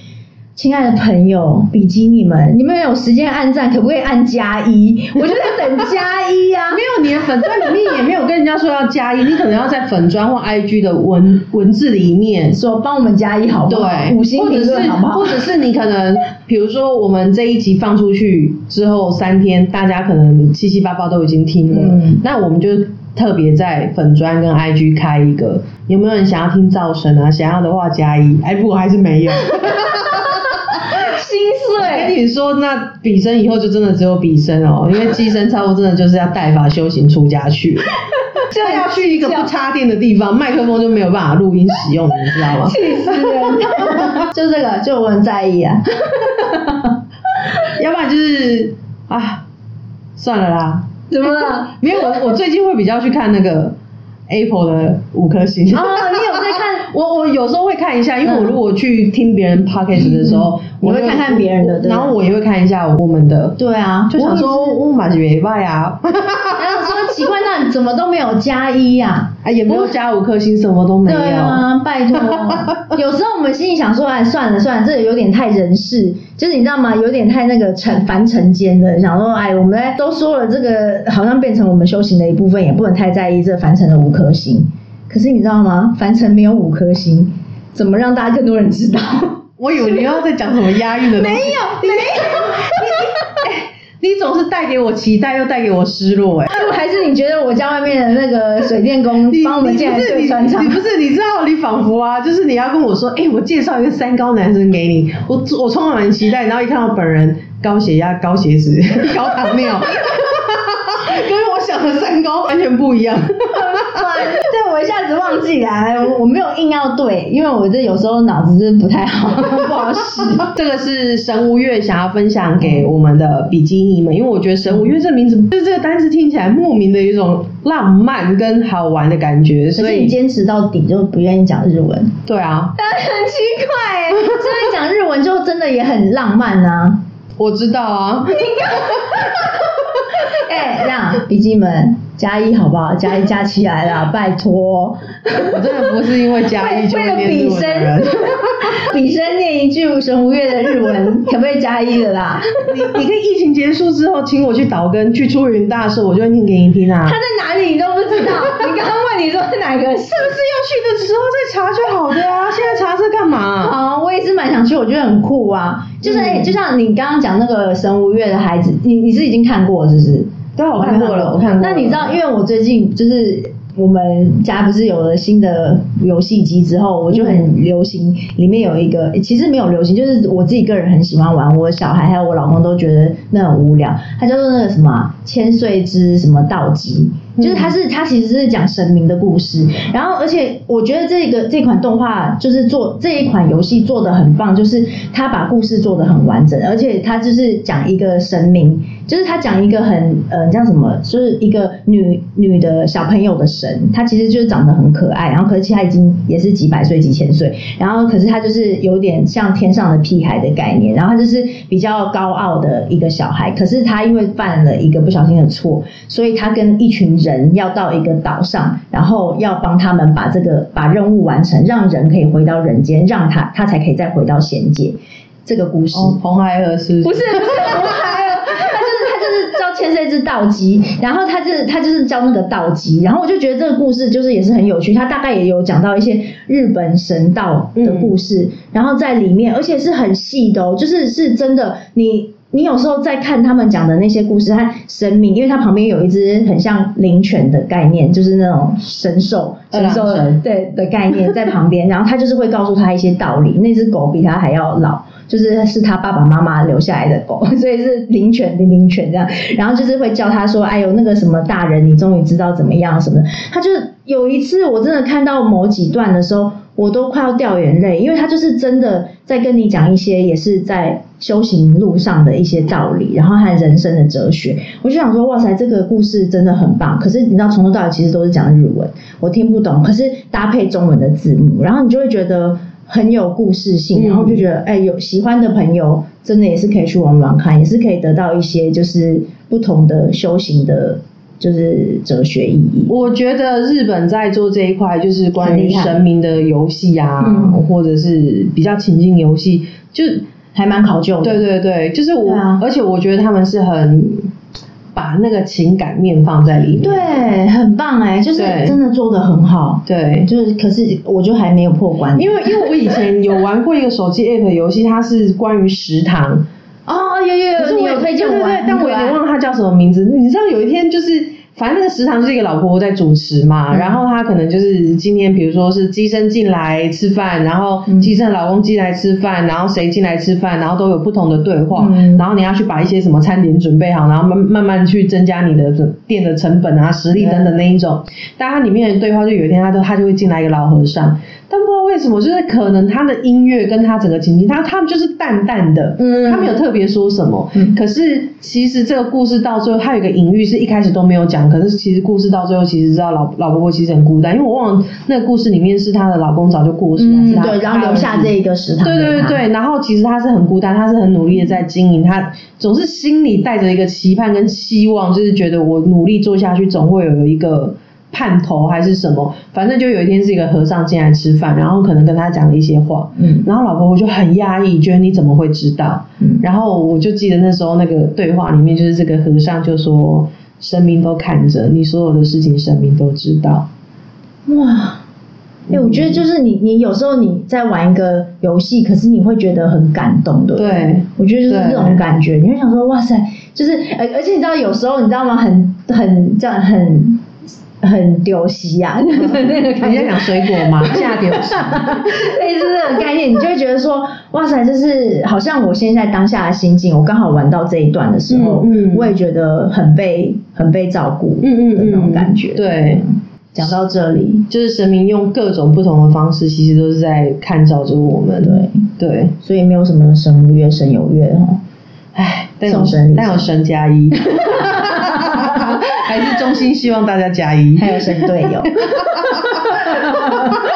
A: 亲爱的朋友，比基尼们，你们有时间按赞，可不可以按加一？我就在等加一啊。
B: 没有你的粉砖里面也没有跟人家说要加一，你可能要在粉砖或 IG 的文文字里面
A: 说帮我们加一好不好？
B: 对，
A: 五星评论好不好？
B: 或者是你可能，比如说我们这一集放出去之后三天，大家可能七七八八都已经听了，
A: 嗯
B: 那我们就特别在粉砖跟 IG 开一个，有没有人想要听噪声啊？想要的话加一，哎，不过还是没有。
A: 心碎跟。
B: 你说，那比生以后就真的只有比生哦，因为寄生超真的就是要带法修行出家去，就要去一个不插电的地方，麦克风就没有办法录音使用，你知道吗？
A: 气死人！就这个，就我很在意啊。
B: 要不然就是啊，算了啦。
A: 怎么了？
B: 没有，我我最近会比较去看那个 Apple 的五颗星。
A: 哦，你有在看？
B: 我我有时候会看一下，因为我
A: 嗯
B: 如果去听别人 podcast 的时候，我
A: 会看看别人的
B: 然后我也会看一下我们的，
A: 对啊，
B: 就想说
A: 我
B: 我马是没败啊，
A: 也是，然后说奇怪，那怎么都没有加一呀？
B: 啊也没有加五颗星，什么都没有。
A: 对啊，拜托。有时候我们心里想说，哎，算了算了，这有点太人事，就是你知道吗？有点太那个尘凡尘间的，想说，哎，我们都说了，这个好像变成我们修行的一部分，也不能太在意这凡尘的五颗星。可是你知道吗？凡尘没有五颗星，怎么让大家更多人知道？
B: 我以为你要在讲什么押韵的东西。
A: 没有，没有。
B: 你总是带给我期待，又带给我失落、哎。
A: 还是你觉得我家外面的那个水电工帮我们建来
B: 你不是你
A: 对穿插
B: 你？不是你知道你仿佛啊，就是你要跟我说，哎、我介绍一个三高男生给你，我我充满期待，然后一看到本人高血压、高血脂、高糖尿，跟我想的三高完全不一样。
A: 对，我一下子忘记了，我我没有硬要对，因为我这有时候脑子是不太好，不好使。
B: 这个是神无月想要分享给我们的比基尼们，因为我觉得神无月这名字，就是这个单词听起来莫名的有一种浪漫跟好玩的感觉，所以
A: 坚持到底，就不愿意讲日文，
B: 对啊，但
A: 很奇怪哎。所以讲日文就真的也很浪漫啊。
B: 我知道啊，
A: 哎、这样笔记们加一好不好？加一加起来啦，拜托。
B: 我真的不是因为加一就
A: 为了比
B: 文的人
A: 生。，比生念一句神无月的日文，可不可以加一的啦？
B: 你你可以疫情结束之后，请我去岛根去出云大社，我就会念给你听啊。
A: 他在哪里你都不知道。你刚刚问你说是哪个？
B: 是不是要去的时候再查就好的啊？现在查这干嘛？
A: 啊，我也是蛮想去，我觉得很酷啊。就是哎、
B: 嗯
A: 就像你刚刚讲那个神无月的孩子，你你是已经看过是不是？
B: 对，我看过了，我看过。
A: 那你知道，因为我最近就是我们家不是有了新的游戏机之后，我就很流行，里面有一个其实没有流行，就是我自己个人很喜欢玩，我小孩还有我老公都觉得那很无聊。它叫做那个什么千岁之什么道机。就是它是它其实是讲神明的故事，然后而且我觉得这个这款动画就是做这一款游戏做的很棒，就是它把故事做的很完整，而且它就是讲一个神明，就是他讲一个很呃叫什么，就是一个女女的小朋友的神，她其实就是长得很可爱，然后可是她已经也是几百岁几千岁，然后可是她就是有点像天上的屁孩的概念，然后她就是比较高傲的一个小孩，可是她因为犯了一个不小心的错，所以她跟一群人要到一个岛上，然后要帮他们把这个把任务完成，让人可以回到人间，让他他才可以再回到仙界。这个故事、
B: 哦，红孩儿是
A: 不是不是红孩就是一只道基，然后他就是他就是教那个道基，然后我就觉得这个故事就是也是很有趣，他大概也有讲到一些日本神道的故事，然后在里面，而且是很细的哦，就是是真的你。你有时候在看他们讲的那些故事，和神明，因为它旁边有一只很像灵犬的概念，就是那种神兽、神兽对的概念在旁边，然后他就是会告诉他一些道理。那只狗比他还要老，就是是他爸爸妈妈留下来的狗，所以是灵犬、灵灵犬这样。然后就是会教他说：“哎呦，那个什么大人，你终于知道怎么样什么的。”他就有一次，我真的看到某几段的时候，我都快要掉眼泪，因为他就是真的在跟你讲一些也是在修行路上的一些道理，然后和人生的哲学。我就想说，哇塞，这个故事真的很棒。可是你知道，从头到尾其实都是讲日文，我听不懂，可是搭配中文的字幕，然后你就会觉得。很有故事性，
B: 嗯
A: 然后就觉得，哎、有喜欢的朋友，真的也是可以去玩玩看，也是可以得到一些就是不同的修行的，就是哲学意义。
B: 我觉得日本在做这一块，就是关于神明的游戏啊，
A: 嗯
B: 或者是比较情境游戏，就
A: 还蛮考究的。
B: 对对对，就是我，
A: 啊
B: 而且我觉得他们是很把那个情感面放在里面。
A: 对，很棒哎，就是真的做的很好。
B: 对，
A: 就是，可是我就还没有破关，
B: 因为因为我以前有玩过一个手机 app 游戏，它是关于食堂，
A: 哦，有有有，
B: 可是我
A: 你有推荐我玩
B: 对对对，但我有点忘了它叫什么名字。你知道有一天就是。反正那个食堂就是一个老婆婆在主持嘛，
A: 嗯。
B: 然后她可能就是今天比如说是鸡生进来吃饭，然后
A: 嗯。
B: 鸡生老公进来吃饭，然后谁进来吃饭，然后都有不同的对话，
A: 嗯。
B: 然后你要去把一些什么餐点准备好，然后慢慢慢去增加你的店的成本啊、实力等等那一种。但它里面的对话就有一天他都他就会进来一个老和尚，但不知道为什么，就是可能他的音乐跟他整个情境，他他们就是淡淡的，
A: 嗯。
B: 他没有特别说什么，
A: 嗯。
B: 可是其实这个故事到最后，它有一个隐喻是一开始都没有讲，可是其实故事到最后，其实知道老老婆婆其实很孤单，因为我忘了那个故事里面是她的老公早就过世，还是
A: 嗯，对，然后留下这一个食堂
B: 对对对对，然后其实她是很孤单，她是很努力的在经营，她总是心里带着一个期盼跟希望，就是觉得我努力做下去，总会有一个盼头还是什么，反正就有一天是一个和尚进来吃饭，然后可能跟他讲了一些话，
A: 嗯
B: 然后老婆婆就很压抑，觉得你怎么会知道？
A: 嗯。
B: 然后我就记得那时候那个对话里面，就是这个和尚就说：“神明都看着你所有的事情，神明都知道。
A: 哇。哎、我觉得就是你，你有时候你在玩一个游戏，可是你会觉得很感动，对不对？
B: 对
A: 我觉得就是这种感觉，你会想说，哇塞，就是，而而且你知道，有时候你知道吗？很很这样很很丢西呀、那个感觉
B: 你在讲水果吗？下丢失。
A: 类似这种概念，你就会觉得说，哇塞，就是好像我现在当下的心境，我刚好玩到这一段的时候，
B: 嗯嗯
A: 我也觉得很被很被照顾，
B: 嗯嗯嗯，
A: 的那种感觉，
B: 对。
A: 讲到这里，
B: 就是神明用各种不同的方式，其实都是在看照着我们。
A: 对
B: 对，
A: 所以没有什么神无月神有月哈。
B: 唉，但有
A: 送神礼
B: 但有神加一，还是衷心希望大家加一。
A: 还有神队友。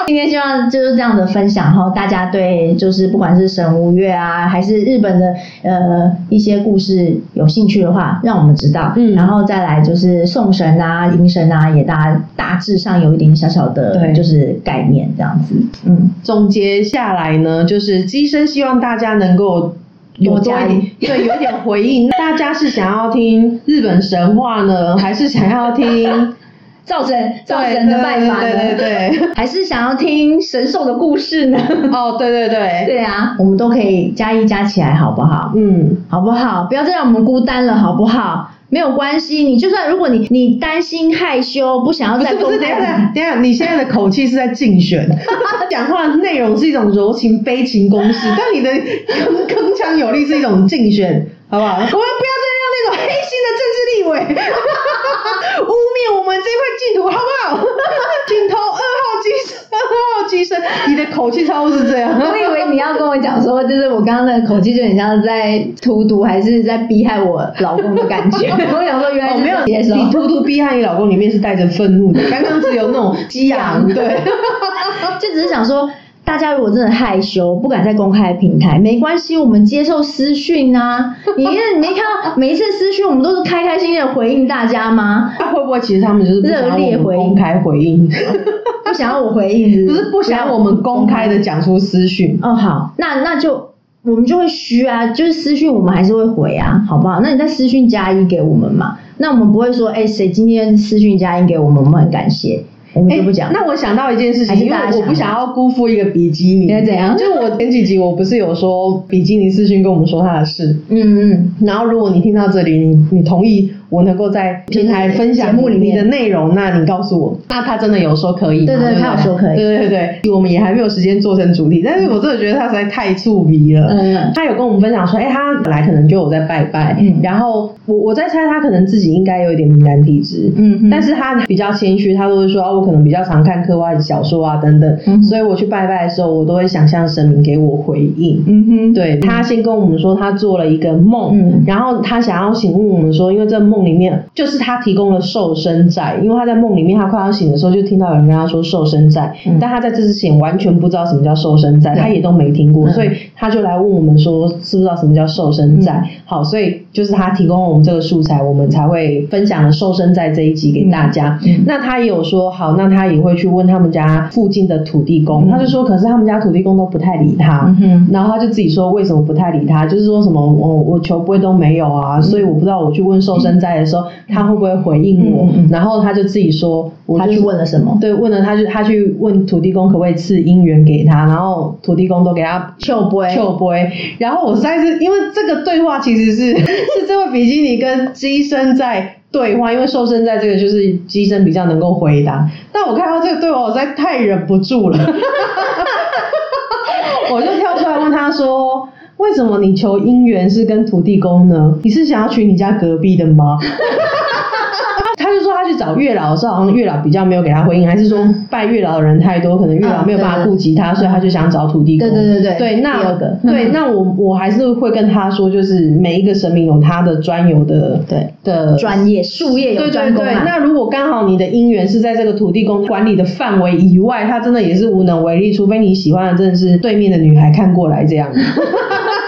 A: 今天希望就是这样的分享哈，大家对就是不管是神无月啊，还是日本的呃一些故事有兴趣的话，让我们知道。
B: 嗯
A: 然后再来就是送神啊、迎神啊，也大大致上有一点小小的
B: 对
A: 就是概念这样子。嗯，
B: 总结下来呢，就是机身希望大家能够有多对，有一点回应。大家是想要听日本神话呢，还是想要听
A: 造神造神的拜法呢？
B: 对对对对
A: 还是想要听神兽的故事呢？
B: 哦，对对对，
A: 对啊，我们都可以加一加起来，好不好？
B: 嗯，
A: 好不好？不要再让我们孤单了，好不好？没有关系，你就算如果你你担心害羞，不想要
B: 不是不是，
A: 再公
B: 等一下等下等下，你现在的口气是在竞选，讲话内容是一种柔情悲情攻势，但你的铿铿锵有力是一种竞选，好不好？我们不要再让那种黑心的政治立委 污蔑我们这块净土，好不好？请投二号机身，二号机身，你的口气差不多是这样。
A: 我以为你要跟我讲说，就是我刚刚的口气就很像在荼毒，还是在逼害我老公的感觉。我想说，原来
B: 哦，没有，
A: 接受。
B: 你荼毒逼害你老公里面是带着愤怒的，刚刚只有那种激昂，对。
A: 就只是想说，大家如果真的害羞，不敢在公开的平台，没关系，我们接受私讯啊。你你没看到每一次私讯，我们都是开开心心的回应大家吗？
B: 那会不会其实他们就是不想要我们公开回应，
A: 不想要我回应是不是？
B: 不是不想要我们公开的讲出私讯？
A: 哦，好，那那就我们就会虚啊，就是私讯我们还是会回啊，好不好？那你在私讯加一给我们嘛，那我们不会说，哎、谁今天私讯加一给我们，我们很感谢，我们就不讲。
B: 哎那我想到一件事情，因为我不想要辜负一个比基尼。
A: 你会怎样
B: 就是我前几集我不是有说比基尼私讯跟我们说他的事，
A: 嗯嗯，
B: 然后如果你听到这里，你你同意我能够在平台分享
A: 节目里面
B: 你的内容，那你告诉我，那他真的有说可以吗？
A: 对对
B: 不
A: 他有说可以。
B: 对对对对，我们也还没有时间做成主题，但是我真的觉得他实在太触鼻了。
A: 嗯。
B: 他有跟我们分享说，哎、他本来可能就有在拜拜，
A: 嗯。
B: 然后我我在猜他可能自己应该有一点敏感体质，
A: 嗯哼
B: 但是他比较谦虚，他都会说，啊，我可能比较常看科幻小说啊等等，
A: 嗯。
B: 所以我去拜拜的时候，我都会想象神明给我回应。
A: 嗯哼，
B: 对他先跟我们说他做了一个梦，
A: 嗯。
B: 然后他想要请问我们说，因为这梦里面就是他提供了瘦身债，因为他在梦里面他快要醒的时候就听到有人跟他说瘦身债，
A: 嗯。
B: 但他在这之前完全不知道什么叫瘦身债，
A: 对。
B: 他也都没听过，
A: 嗯
B: 所以他就来问我们说知不知道什么叫瘦身债？
A: 嗯。
B: 好，所以就是他提供了我们这个素材，我们才会分享了瘦身债这一集给大家。那他也有说好，那他也会去问他们家附近的土地公，
A: 嗯。
B: 他就说可是他们家土地公都不太理他。
A: 嗯，
B: 然后他就自己说为什么不太理他，就是说什么我我求不会都没有啊，所以我不知道我去问寿生斋的时候他会不会回应我。然后他就自己说，我就
A: 他去问了什么？
B: 对，问了他就他去问土地公可不可以赐姻缘给他，然后土地公都给他
A: 秋波
B: 就不。然后我实在是因为这个对话其实是 是这位比基尼跟机身在对话，因为瘦身在这个就是机身比较能够回答。但我看到这个对话，我实在太忍不住了，我就跳出来问他说。为什么你求姻缘是跟土地公呢？你是想要娶你家隔壁的吗？他就说他去找月老的时候，好像月老比较没有给他回应，还是说拜月老的人太多，可能月老没有办法顾及他，所以他就想找土地公。
A: 对对对对
B: 对，那
A: 第二个
B: 对，那我我还是会跟他说，就是每一个神明有他的专有的
A: 对
B: 的
A: 专业术业有
B: 对对对，
A: 专攻啊。
B: 那如果刚好你的姻缘是在这个土地公管理的范围以外，他真的也是无能为力，除非你喜欢的真的是对面的女孩看过来这样。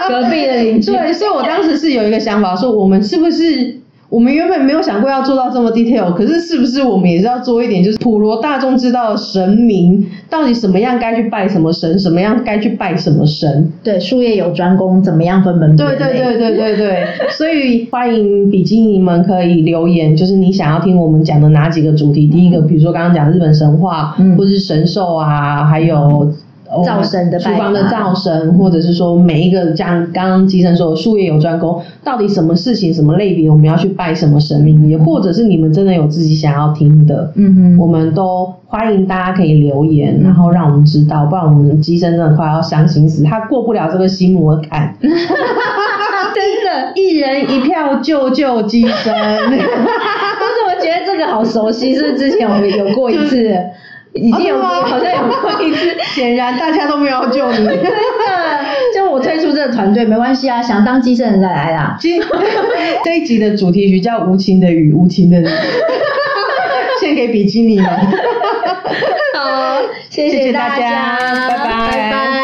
A: 隔壁的邻居，
B: 对，所以我当时是有一个想法，说我们是不是我们原本没有想过要做到这么 detail，可是是不是我们也是要做一点，就是普罗大众知道神明到底什么样该去拜什么神，什么样该去拜什么神。
A: 对术业有专攻，怎么样分门别类？
B: 对对对对对对，所以欢迎比基尼们可以留言，就是你想要听我们讲的哪几个主题？第一个，比如说刚刚讲日本神话，
A: 嗯
B: 或是神兽啊，还有。
A: 灶神的
B: 厨房的灶神，或者是说每一个像刚刚基生说的术业有专攻，到底什么事情、什么类别我们要去拜什么神明，也或者是你们真的有自己想要听的，
A: 嗯哼，
B: 我们都欢迎大家可以留言，然后让我们知道，不然我们机生真的快要伤心死，他过不了这个心魔坎。
A: 真的。
B: 一人一票救救机生，
A: 但是我觉得这个好熟悉，是不是之前我们有过一次，已经有好像有过一次。
B: 显然大家都没有救你。
A: 真的，就我退出这个团队没关系啊，想当机器人再来啦。
B: 今 这一集的主题曲叫《无情的雨，无情的你》，献给比基尼们。
A: 好，谢
B: 谢谢
A: 大
B: 大家拜拜
A: 拜拜。